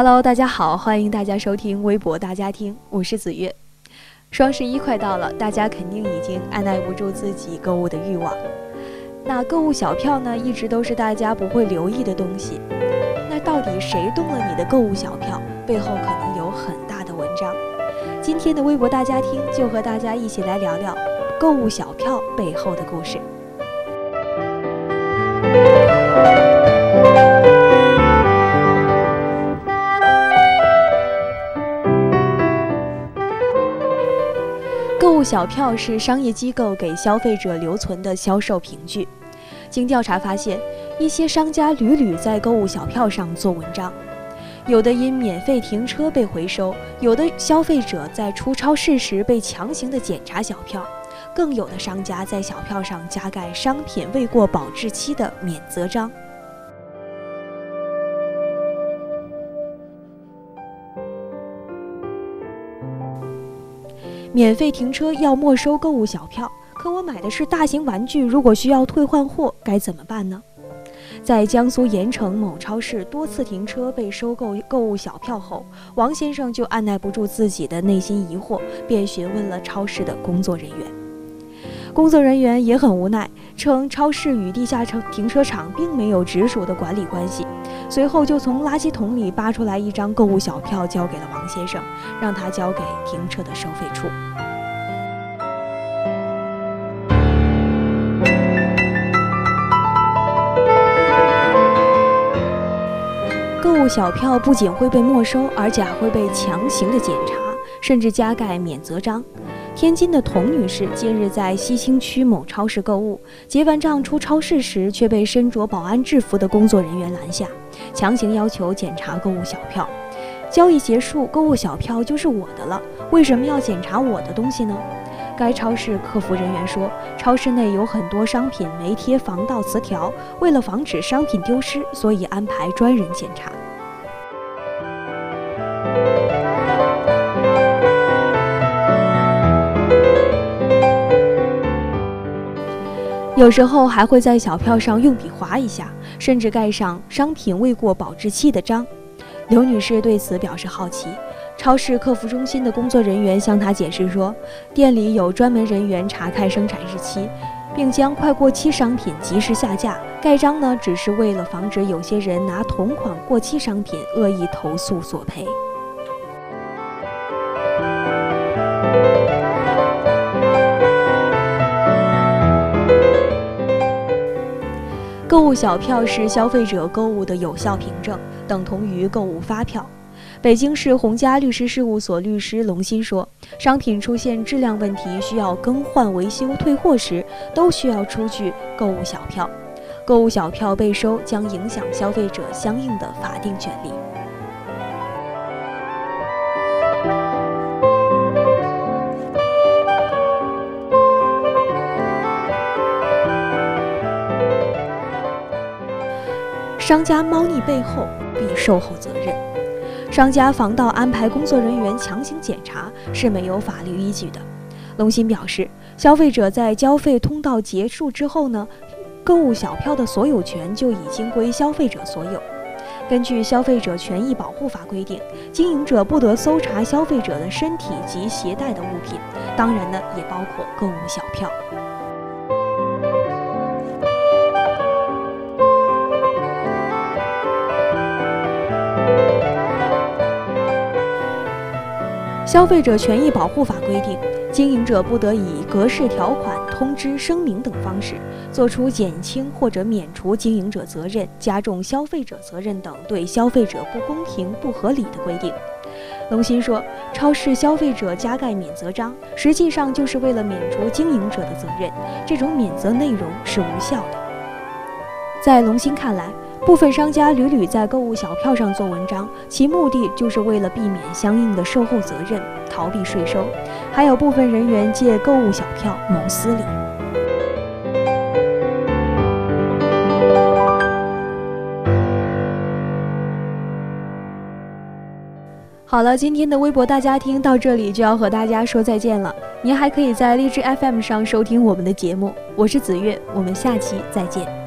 Hello，大家好，欢迎大家收听微博大家庭，我是子月。双十一快到了，大家肯定已经按耐不住自己购物的欲望。那购物小票呢，一直都是大家不会留意的东西。那到底谁动了你的购物小票，背后可能有很大的文章。今天的微博大家听就和大家一起来聊聊购物小票背后的故事。购物小票是商业机构给消费者留存的销售凭据。经调查发现，一些商家屡屡在购物小票上做文章，有的因免费停车被回收，有的消费者在出超市时被强行的检查小票，更有的商家在小票上加盖商品未过保质期的免责章。免费停车要没收购物小票，可我买的是大型玩具，如果需要退换货，该怎么办呢？在江苏盐城某超市多次停车被收购购物小票后，王先生就按耐不住自己的内心疑惑，便询问了超市的工作人员。工作人员也很无奈，称超市与地下车停车场并没有直属的管理关系。随后就从垃圾桶里扒出来一张购物小票，交给了王先生，让他交给停车的收费处。购物小票不仅会被没收，而且还会被强行的检查，甚至加盖免责章。天津的童女士近日在西青区某超市购物，结完账出超市时，却被身着保安制服的工作人员拦下，强行要求检查购物小票。交易结束，购物小票就是我的了，为什么要检查我的东西呢？该超市客服人员说，超市内有很多商品没贴防盗磁条，为了防止商品丢失，所以安排专人检查。有时候还会在小票上用笔划一下，甚至盖上商品未过保质期的章。刘女士对此表示好奇，超市客服中心的工作人员向她解释说，店里有专门人员查看生产日期，并将快过期商品及时下架。盖章呢，只是为了防止有些人拿同款过期商品恶意投诉索赔。购物小票是消费者购物的有效凭证，等同于购物发票。北京市洪家律师事务所律师龙鑫说，商品出现质量问题需要更换、维修、退货时，都需要出具购物小票。购物小票被收将影响消费者相应的法定权利。商家猫腻背后必售后责任。商家防盗安排工作人员强行检查是没有法律依据的。龙鑫表示，消费者在交费通道结束之后呢，购物小票的所有权就已经归消费者所有。根据《消费者权益保护法》规定，经营者不得搜查消费者的身体及携带的物品，当然呢，也包括购物小票。消费者权益保护法规定，经营者不得以格式条款、通知、声明等方式，作出减轻或者免除经营者责任、加重消费者责任等对消费者不公平、不合理的规定。龙鑫说，超市消费者加盖免责章，实际上就是为了免除经营者的责任，这种免责内容是无效的。在龙鑫看来，部分商家屡屡在购物小票上做文章，其目的就是为了避免相应的售后责任，逃避税收。还有部分人员借购物小票谋私利。好了，今天的微博大家听到这里就要和大家说再见了。您还可以在荔枝 FM 上收听我们的节目，我是子月，我们下期再见。